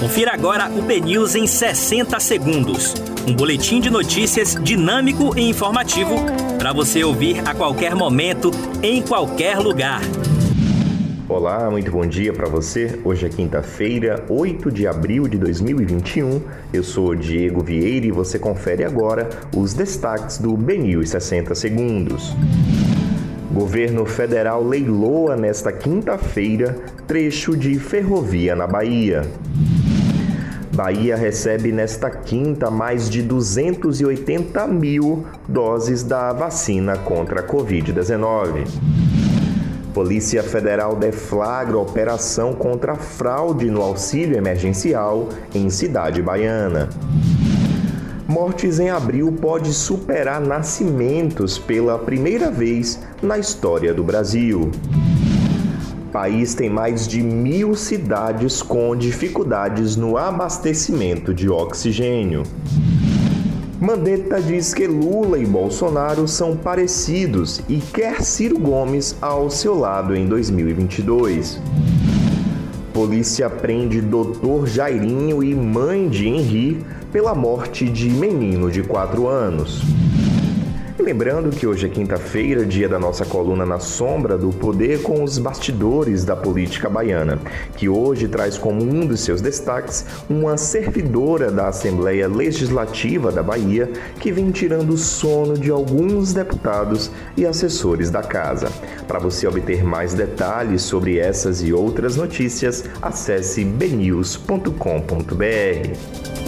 Confira agora o BNews em 60 segundos. Um boletim de notícias dinâmico e informativo para você ouvir a qualquer momento, em qualquer lugar. Olá, muito bom dia para você. Hoje é quinta-feira, 8 de abril de 2021. Eu sou Diego Vieira e você confere agora os destaques do BNews 60 segundos. Governo federal leiloa nesta quinta-feira trecho de ferrovia na Bahia. Bahia recebe nesta quinta mais de 280 mil doses da vacina contra a Covid-19. Polícia Federal deflagra operação contra fraude no auxílio emergencial em cidade baiana. Mortes em abril pode superar nascimentos pela primeira vez na história do Brasil. País tem mais de mil cidades com dificuldades no abastecimento de oxigênio. Mandetta diz que Lula e Bolsonaro são parecidos e quer Ciro Gomes ao seu lado em 2022. Polícia prende Dr. Jairinho e mãe de Henri pela morte de menino de 4 anos. E lembrando que hoje é quinta-feira, dia da nossa coluna Na Sombra do Poder com os bastidores da política baiana, que hoje traz como um dos seus destaques uma servidora da Assembleia Legislativa da Bahia que vem tirando o sono de alguns deputados e assessores da casa. Para você obter mais detalhes sobre essas e outras notícias, acesse bnews.com.br.